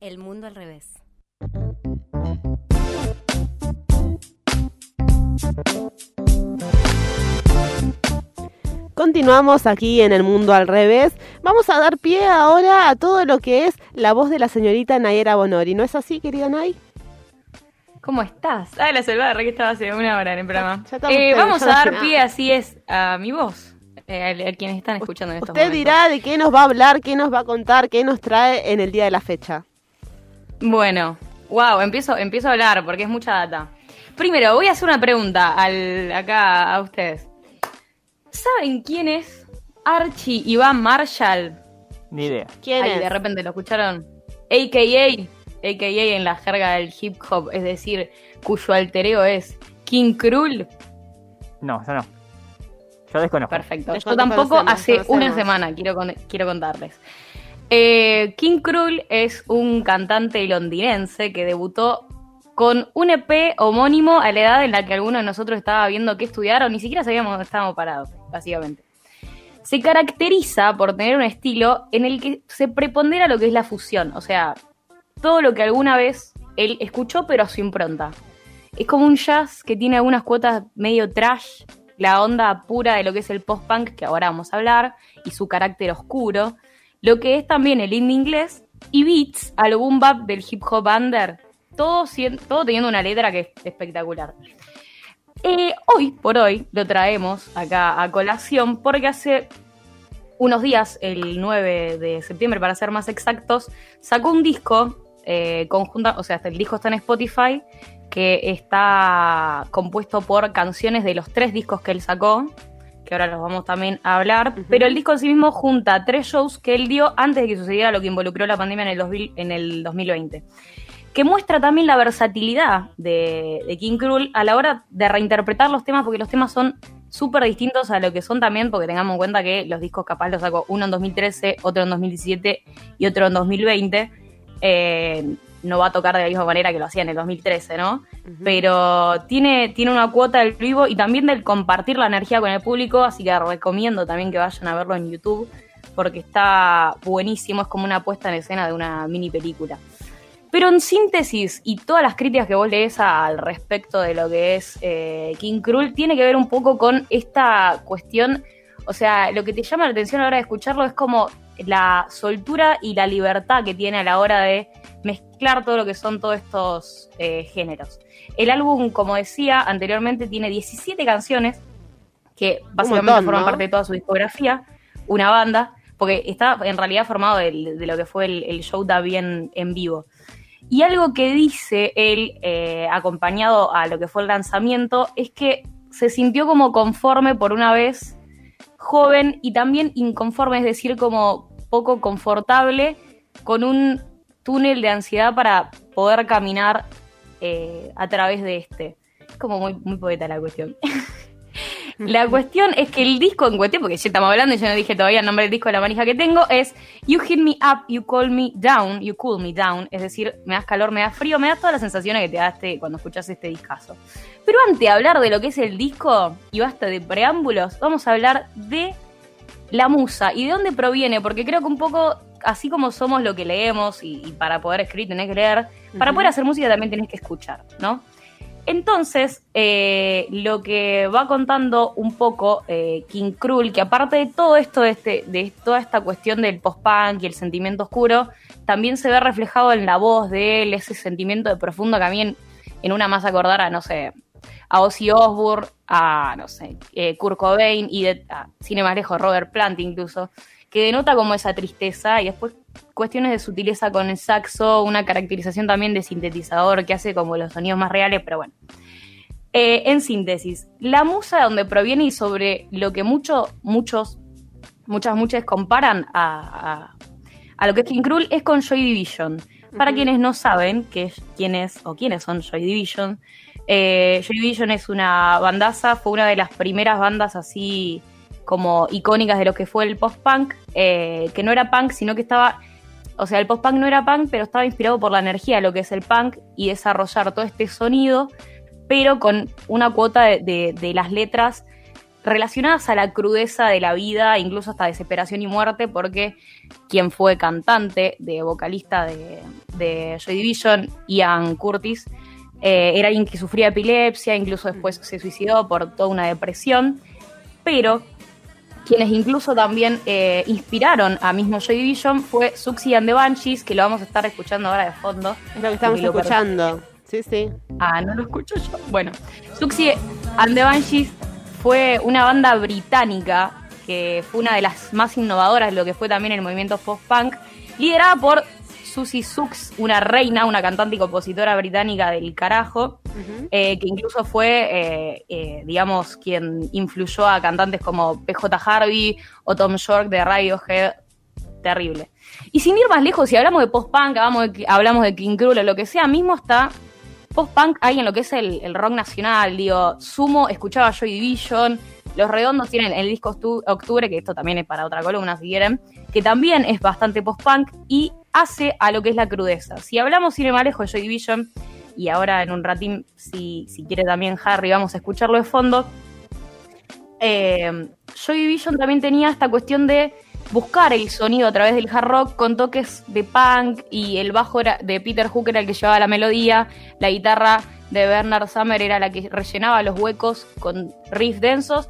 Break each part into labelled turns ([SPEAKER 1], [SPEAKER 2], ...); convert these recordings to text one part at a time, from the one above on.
[SPEAKER 1] El mundo al revés.
[SPEAKER 2] Continuamos aquí en el mundo al revés. Vamos a dar pie ahora a todo lo que es la voz de la señorita Nayera Bonori. ¿No es así, querida Nay?
[SPEAKER 3] ¿Cómo estás? Ah, la salvada, que estaba hace una hora en el programa.
[SPEAKER 2] Ya estamos
[SPEAKER 3] Eh, vamos a
[SPEAKER 2] ya
[SPEAKER 3] dar pie, así es, a mi voz. Eh, a, a quienes están escuchando en estos
[SPEAKER 2] Usted
[SPEAKER 3] momentos.
[SPEAKER 2] dirá de qué nos va a hablar, qué nos va a contar, qué nos trae en el día de la fecha.
[SPEAKER 3] Bueno, wow, empiezo, empiezo a hablar porque es mucha data. Primero, voy a hacer una pregunta al, acá a ustedes. ¿Saben quién es Archie Iván Marshall?
[SPEAKER 4] Ni idea.
[SPEAKER 2] ¿Quién
[SPEAKER 3] Ay,
[SPEAKER 2] es?
[SPEAKER 3] de repente lo escucharon. AKA, AKA en la jerga del hip hop, es decir, cuyo altereo es King Krul.
[SPEAKER 4] No, yo no. Yo desconozco.
[SPEAKER 3] Perfecto. Yo tampoco hace una semana, quiero, con- quiero contarles. Eh, King Krul es un cantante londinense que debutó con un EP homónimo a la edad en la que alguno de nosotros estaba viendo qué estudiar o ni siquiera sabíamos dónde estábamos parados, básicamente. Se caracteriza por tener un estilo en el que se prepondera lo que es la fusión, o sea, todo lo que alguna vez él escuchó pero a su impronta. Es como un jazz que tiene algunas cuotas medio trash, la onda pura de lo que es el post-punk, que ahora vamos a hablar, y su carácter oscuro, lo que es también el indie inglés, y beats al boom bap del hip hop under, todo, todo teniendo una letra que es espectacular. Eh, hoy por hoy lo traemos acá a colación porque hace unos días, el 9 de septiembre para ser más exactos, sacó un disco eh, conjunta, o sea, el disco está en Spotify, que está compuesto por canciones de los tres discos que él sacó, que ahora los vamos también a hablar, pero el disco en sí mismo junta tres shows que él dio antes de que sucediera lo que involucró la pandemia en el, 2000 en el 2020 que muestra también la versatilidad de, de King Krul a la hora de reinterpretar los temas, porque los temas son súper distintos a lo que son también, porque tengamos en cuenta que los discos capaz los sacó uno en 2013, otro en 2017 y otro en 2020. Eh, no va a tocar de la misma manera que lo hacía en el 2013, ¿no? Pero tiene, tiene una cuota del vivo y también del compartir la energía con el público, así que recomiendo también que vayan a verlo en YouTube, porque está buenísimo, es como una puesta en escena de una mini película. Pero en síntesis, y todas las críticas que vos lees al respecto de lo que es eh, King Krul, tiene que ver un poco con esta cuestión, o sea, lo que te llama la atención a la hora de escucharlo es como la soltura y la libertad que tiene a la hora de mezclar todo lo que son todos estos eh, géneros. El álbum, como decía anteriormente, tiene 17 canciones que básicamente
[SPEAKER 2] montón,
[SPEAKER 3] forman
[SPEAKER 2] ¿no?
[SPEAKER 3] parte de toda su discografía, una banda, porque está en realidad formado de, lo que fue el, el show Davi en, en vivo. Y algo que dice él, eh, acompañado a lo que fue el lanzamiento, es que se sintió como conforme por una vez, joven y también inconforme, es decir, como poco confortable con un túnel de ansiedad para poder caminar eh, a través de este. Es como muy, muy poeta la cuestión. La cuestión es que el disco en cuestión, porque ya estamos hablando y yo no dije todavía el nombre del disco de la manija que tengo, es You Hit Me Up, You Call Me Down, You Cool Me Down. Es decir, me das calor, me das frío, me das todas las sensaciones que te da este, cuando escuchas este discazo. Pero antes de hablar de lo que es el disco, y basta de preámbulos, vamos a hablar de la musa y de dónde proviene, porque creo que un poco, así como somos lo que leemos, y, y para poder escribir tenés que leer, para poder hacer música también tenés que escuchar, ¿no? Entonces, eh, lo que va contando un poco eh, King Krul, que aparte de todo esto, de, este, de toda esta cuestión del post-punk y el sentimiento oscuro, también se ve reflejado en la voz de él, ese sentimiento de profundo que a mí en, en una más acordar a, no sé, a Ozzy Osbourne, a, no sé, eh, Kurt Cobain y de, a, más lejos, Robert Plant incluso, que denota como esa tristeza y después cuestiones de sutileza con el saxo, una caracterización también de sintetizador que hace como los sonidos más reales, pero bueno. Eh, en síntesis, la musa de donde proviene y sobre lo que mucho, muchos, muchas, muchas comparan a, a, a lo que es King Krul es con Joy Division. Para quienes no saben qué es, quién es o quiénes son Joy Division, eh, Joy Division es una bandaza, fue una de las primeras bandas así como icónicas de lo que fue el post-punk, eh, que no era punk, sino que estaba, o sea, el post-punk no era punk, pero estaba inspirado por la energía de lo que es el punk y desarrollar todo este sonido, pero con una cuota de, las letras relacionadas a la crudeza de la vida, incluso hasta desesperación y muerte, porque quien fue cantante de vocalista de, de Joy Division, Ian Curtis, eh, era alguien que sufría epilepsia, incluso después se suicidó por toda una depresión, pero quienes incluso también eh, inspiraron a mismo Joy Division fue Suxy and the Banshees, que lo vamos a estar escuchando ahora de fondo.
[SPEAKER 2] Es lo que estamos escuchando. Sí, sí.
[SPEAKER 3] Ah, no lo escucho yo. Bueno, Suxy and the Banshees fue una banda británica que fue una de las más innovadoras de lo que fue también el movimiento post-punk, liderada por Susie Sux, una reina, una cantante y compositora británica del carajo, eh, que incluso fue, eh, eh, digamos, quien influyó a cantantes como PJ Harvey o Tom York de Radiohead. Terrible. Y sin ir más lejos, si hablamos de post-punk, hablamos de, hablamos de King Cruel o lo que sea, mismo está post-punk ahí en lo que es el, el rock nacional. Digo, Sumo escuchaba Joy Division, Los Redondos tienen el disco Octu- Octubre, que esto también es para otra columna si quieren, que también es bastante post-punk y hace a lo que es la crudeza. Si hablamos sin lejos de Joy Division, y ahora en un ratín, si, si quiere también Harry, vamos a escucharlo de fondo. Eh, Joy Division también tenía esta cuestión de buscar el sonido a través del hard rock con toques de punk y el bajo era de Peter Hook era el que llevaba la melodía, la guitarra de Bernard Summer era la que rellenaba los huecos con riffs densos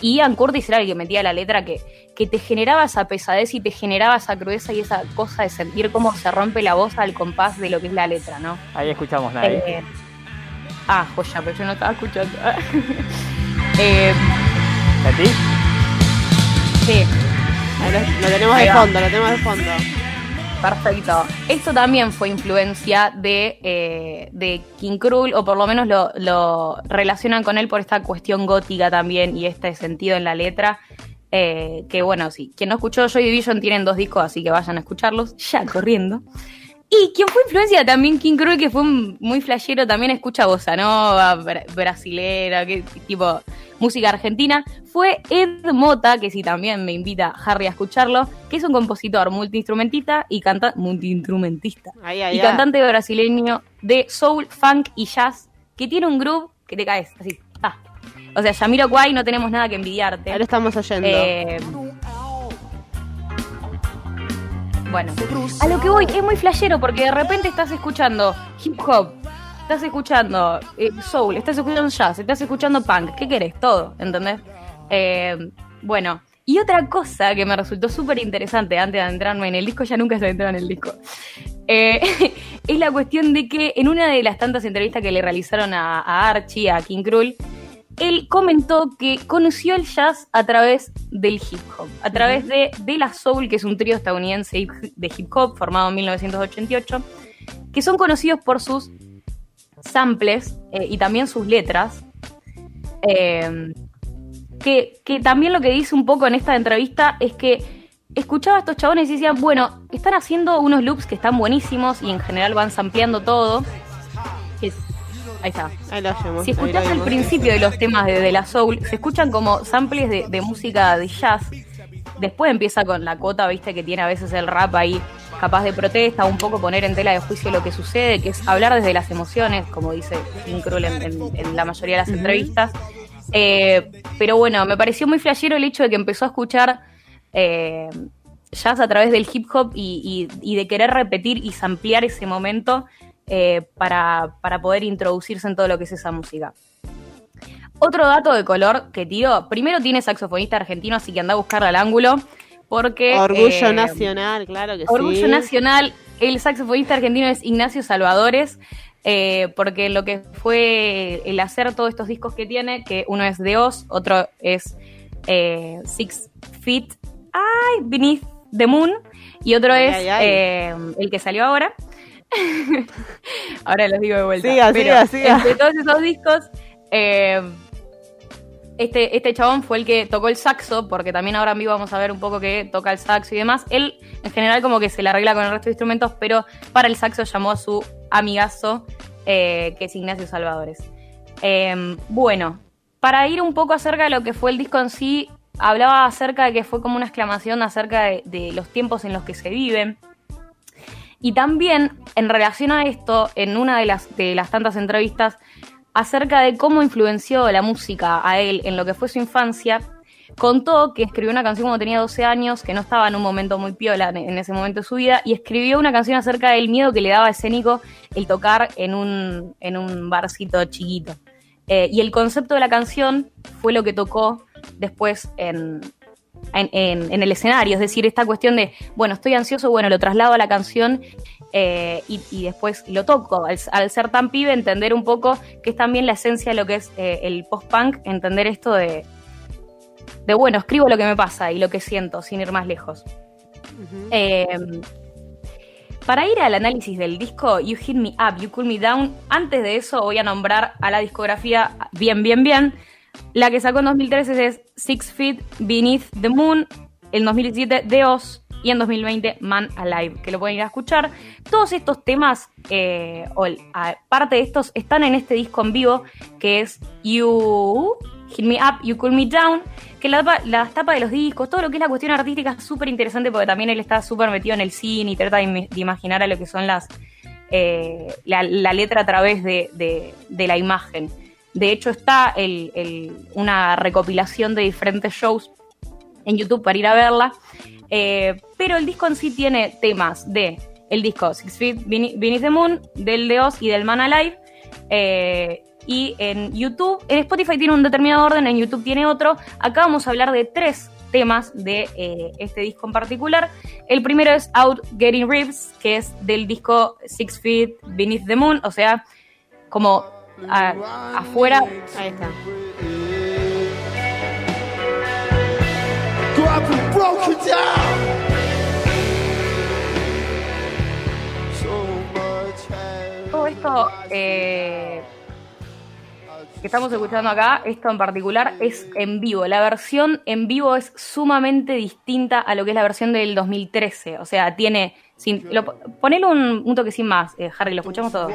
[SPEAKER 3] y Ian Curtis era el que metía la letra que, que te generaba esa pesadez y te generaba esa crudeza y esa cosa de sentir cómo se rompe la voz al compás de lo que es la letra, ¿no?
[SPEAKER 4] Ahí escuchamos nadie.
[SPEAKER 3] Eh, ah, joya, pero yo no estaba escuchando. eh,
[SPEAKER 4] ¿Sentí?
[SPEAKER 3] sí,
[SPEAKER 2] Ahí lo, lo tenemos de fondo, lo tenemos de fondo.
[SPEAKER 3] Perfecto. Esto también fue influencia de, eh, de King Cruel, o por lo menos lo, lo relacionan con él por esta cuestión gótica también y este sentido en la letra. eh, que bueno, sí, quien no escuchó Joy Division tienen dos discos, así que vayan a escucharlos ya corriendo. Y quien fue influencia también King Cruel, que fue muy flashero, también escucha bossa nova, bra- brasilera, que, tipo música argentina, fue Ed Mota, que sí también me invita Harry a escucharlo, que es un compositor multiinstrumentista y canta multiinstrumentista y cantante brasileño de soul, funk y jazz, que tiene un groove que te caes, así, ah. O sea, Yamiro Kwai, no tenemos nada que envidiarte.
[SPEAKER 2] Lo estamos oyendo.
[SPEAKER 3] Eh, bueno, a lo que voy, es muy flashero porque de repente estás escuchando hip hop, estás escuchando eh, soul, estás escuchando jazz, estás escuchando punk, ¿qué querés? Todo, ¿entendés? Eh, bueno, y otra cosa que me resultó súper interesante antes de adentrarme en el disco, ya nunca se adentró en el disco, eh, es la cuestión de que en una de las tantas entrevistas que le realizaron a, a Archie, a King Cruel, él comentó que conoció el jazz a través del hip hop, a través de De La Soul, que es un trío estadounidense de hip hop formado en 1988, que son conocidos por sus samples eh, y también sus letras. eh, que, que también lo que dice un poco en esta entrevista es que escuchaba a estos chabones y decían, bueno, están haciendo unos loops que están buenísimos y en general van sampleando todo. Ahí está.
[SPEAKER 2] Ahí oyemos.
[SPEAKER 3] Si escuchás el
[SPEAKER 2] oímos.
[SPEAKER 3] principio de los temas de, de la Soul, se escuchan como samples de, de música de jazz. Después empieza con la cuota, viste, que tiene a veces el rap ahí, capaz de protesta, un poco poner en tela de juicio lo que sucede, que es hablar desde las emociones, como dice Jim Krul en, en- en la mayoría de las entrevistas. Eh, pero bueno, me pareció muy flashero el hecho de que empezó a escuchar eh, jazz a través del hip hop y, y- y de querer repetir y samplear ese momento eh, para, para poder introducirse en todo lo que es esa música. Otro dato de color que tiro, primero tiene saxofonista argentino, así que anda a buscarla al ángulo, porque...
[SPEAKER 2] Orgullo
[SPEAKER 3] eh,
[SPEAKER 2] nacional, claro que
[SPEAKER 3] Orgullo
[SPEAKER 2] sí.
[SPEAKER 3] Nacional, el saxofonista argentino es Ignacio Salvadores, eh, porque lo que fue el hacer todos estos discos que tiene, que uno es de Oz, otro es eh, Six Feet ay, Beneath the Moon, y otro
[SPEAKER 2] Ay,
[SPEAKER 3] es
[SPEAKER 2] ay, ay.
[SPEAKER 3] el que salió ahora. ahora los digo de vuelta.
[SPEAKER 2] Siga,
[SPEAKER 3] Pero
[SPEAKER 2] siga, siga.
[SPEAKER 3] Entre todos esos discos, eh, este, este chabón fue el que tocó el saxo, porque también ahora en vivo vamos a ver un poco que toca el saxo y demás. Él, en general, como que se la arregla con el resto de instrumentos, pero para el saxo llamó a su amigazo, eh, que es Ignacio Salvadores. Eh, bueno, para ir un poco acerca de lo que fue el disco en sí, hablaba acerca de que fue como una exclamación acerca de, de los tiempos en los que se viven. Y también, en relación a esto, en una de las, de las tantas entrevistas, acerca de cómo influenció la música a él en lo que fue su infancia, contó que escribió una canción cuando tenía 12 años, que no estaba en un momento muy piola en ese momento de su vida, y escribió una canción acerca del miedo que le daba escénico el tocar en un, en un barcito chiquito. Eh, y el concepto de la canción fue lo que tocó después en, en, el escenario, es decir, esta cuestión de, bueno, estoy ansioso, bueno, lo traslado a la canción eh, y, después lo toco. Al, ser tan pibe, entender un poco que es también la esencia de lo que es eh, el post-punk, entender esto de, de, bueno, escribo lo que me pasa y lo que siento, sin ir más lejos. Em, para ir al análisis del disco You Hit Me Up, You Cool Me Down, antes de eso voy a nombrar a la discografía bien, bien, bien. La que sacó en 2013 es Six Feet Beneath the Moon, en 2017 The Oz y en 2020 Man Alive, que lo pueden ir a escuchar. Todos estos temas, eh, o parte de estos, están en este disco en vivo que es You Hit Me Up, You Cool Me Down, que la, la tapa de los discos, todo lo que es la cuestión artística es súper interesante porque también él está súper metido en el cine y trata de, imaginar a lo que son las eh, la, letra a través de la imagen. De hecho, está una recopilación de diferentes shows en YouTube para ir a verla. Eh, pero el disco en sí tiene temas de el disco Six Feet Beneath the Moon, del de Oz y del Man Alive. Eh, y en YouTube, en Spotify tiene un determinado orden, en YouTube tiene otro. Acá vamos a hablar de tres temas de eh, este disco en particular. El primero es Out Getting Ribs, que es del disco Six Feet Beneath the Moon, o sea, como afuera. Ahí está. Todo esto eh, que estamos escuchando acá, esto en particular, es en vivo. La versión en vivo es sumamente distinta a lo que es la versión del 2013. O sea, tiene. Sin, ponele un, un toque sin más, eh, Harry, lo escuchamos todo.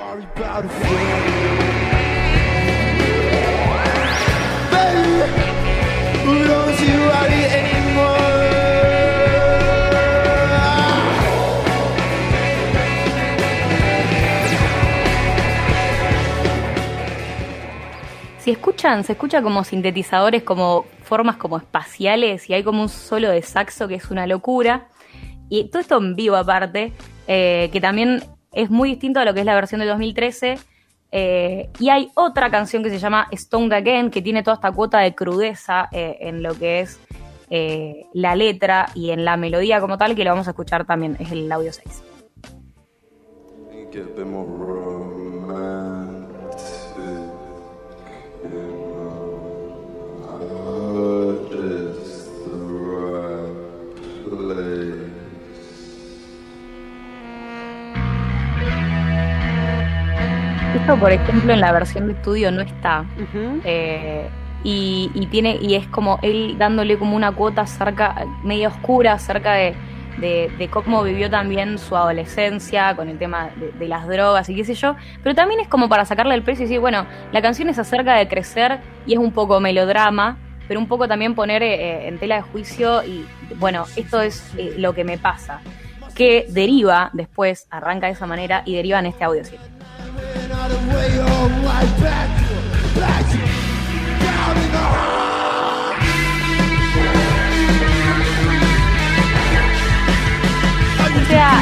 [SPEAKER 3] Si escuchan, se escucha como sintetizadores, como formas como espaciales y hay como un solo de saxo que es una locura. Y todo esto en vivo aparte, eh, que también es muy distinto a lo que es la versión de 2013 eh, y hay otra canción que se llama Stoned Again, que tiene toda esta cuota de crudeza eh, en lo que es eh, la letra y en la melodía como tal, que lo vamos a escuchar también, es el audio 6. Por ejemplo, en la versión de estudio no está. Eh, y, tiene, y es como él dándole como una cuota cerca, media oscura, acerca de, cómo vivió también su adolescencia con el tema de, las drogas y qué sé yo. Pero también es como para sacarle el precio y decir, bueno, la canción es acerca de crecer y es un poco melodrama, pero un poco también poner eh, en tela de juicio y, bueno, esto es eh, lo que me pasa. Que deriva después, arranca de esa manera y deriva en este audio. ¿sí? O sea,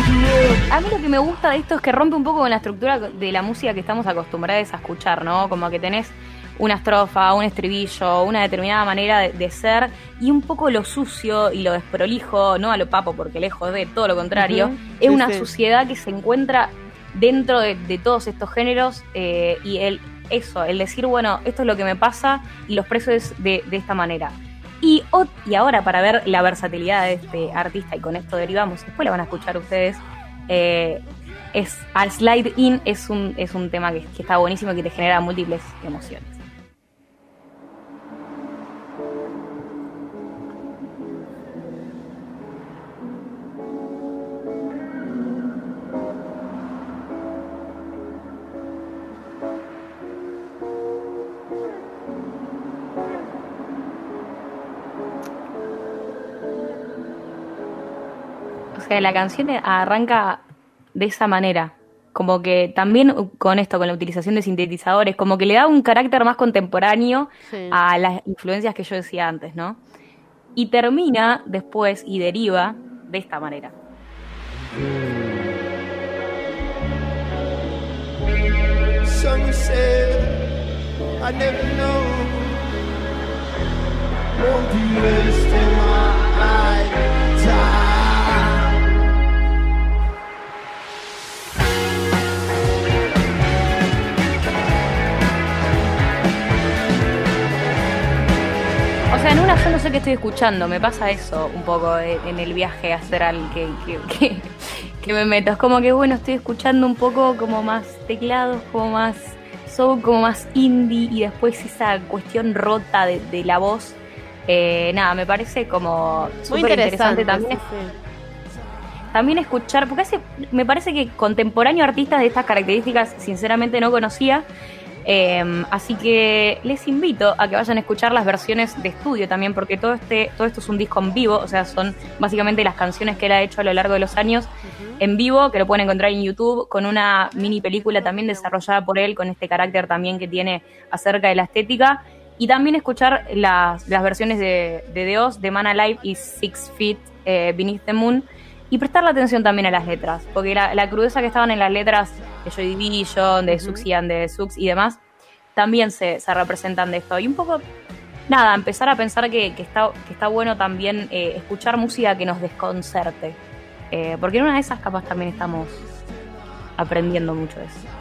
[SPEAKER 3] a mí lo que me gusta de esto es que rompe un poco con la estructura de la música que estamos acostumbrados a escuchar, ¿no? Como que tenés una estrofa, un estribillo, una determinada manera de, ser y un poco lo sucio y lo desprolijo, no a lo papo porque lejos de todo lo contrario, es una suciedad que se encuentra dentro de, todos estos géneros eh, y el, eso, el decir, bueno, esto es lo que me pasa y los precios de, de esta manera. Y, y ahora para ver la versatilidad de este artista, y con esto derivamos, después lo van a escuchar ustedes, eh, es Al Slide In es un, es un tema que, que está buenísimo y que te genera múltiples emociones. La canción arranca de esa manera. como que también con esto, con la utilización de sintetizadores, como que le da un carácter más contemporáneo
[SPEAKER 2] Sí.
[SPEAKER 3] a las influencias que yo decía antes, ¿no? Y termina después y deriva de esta manera.
[SPEAKER 1] Some said I never know. Won't
[SPEAKER 3] estoy escuchando, me pasa eso un poco en el viaje astral que, que, que, que me meto. Es como que, bueno, estoy escuchando un poco como más teclados, como más soul, como más indie y después esa cuestión rota de, de la voz. Eh, nada, me parece como súper
[SPEAKER 2] interesante
[SPEAKER 3] interesante también.
[SPEAKER 2] sí,
[SPEAKER 3] También escuchar, porque hace, me parece que contemporáneo artistas de estas características, sinceramente no conocía. Eh, así que les invito a que vayan a escuchar las versiones de estudio también, porque todo este, todo esto es un disco en vivo, o sea, son básicamente las canciones que él ha hecho a lo largo de los años en vivo, que lo pueden encontrar en YouTube, con una mini película también desarrollada por él, con este carácter también que tiene acerca de la estética. Y también escuchar las, las versiones de, de The Oz, de Man Alive y Six Feet eh, Beneath the Moon. Y prestarle atención también a las letras, porque la, la crudeza que estaban en las letras de Joy Division, de Sux and de Sux y demás, también se, se representan de esto. Y un poco, nada, empezar a pensar que, que está, que está bueno también eh, escuchar música que nos desconcerte. Eh, porque en una de esas capas también estamos aprendiendo mucho de eso.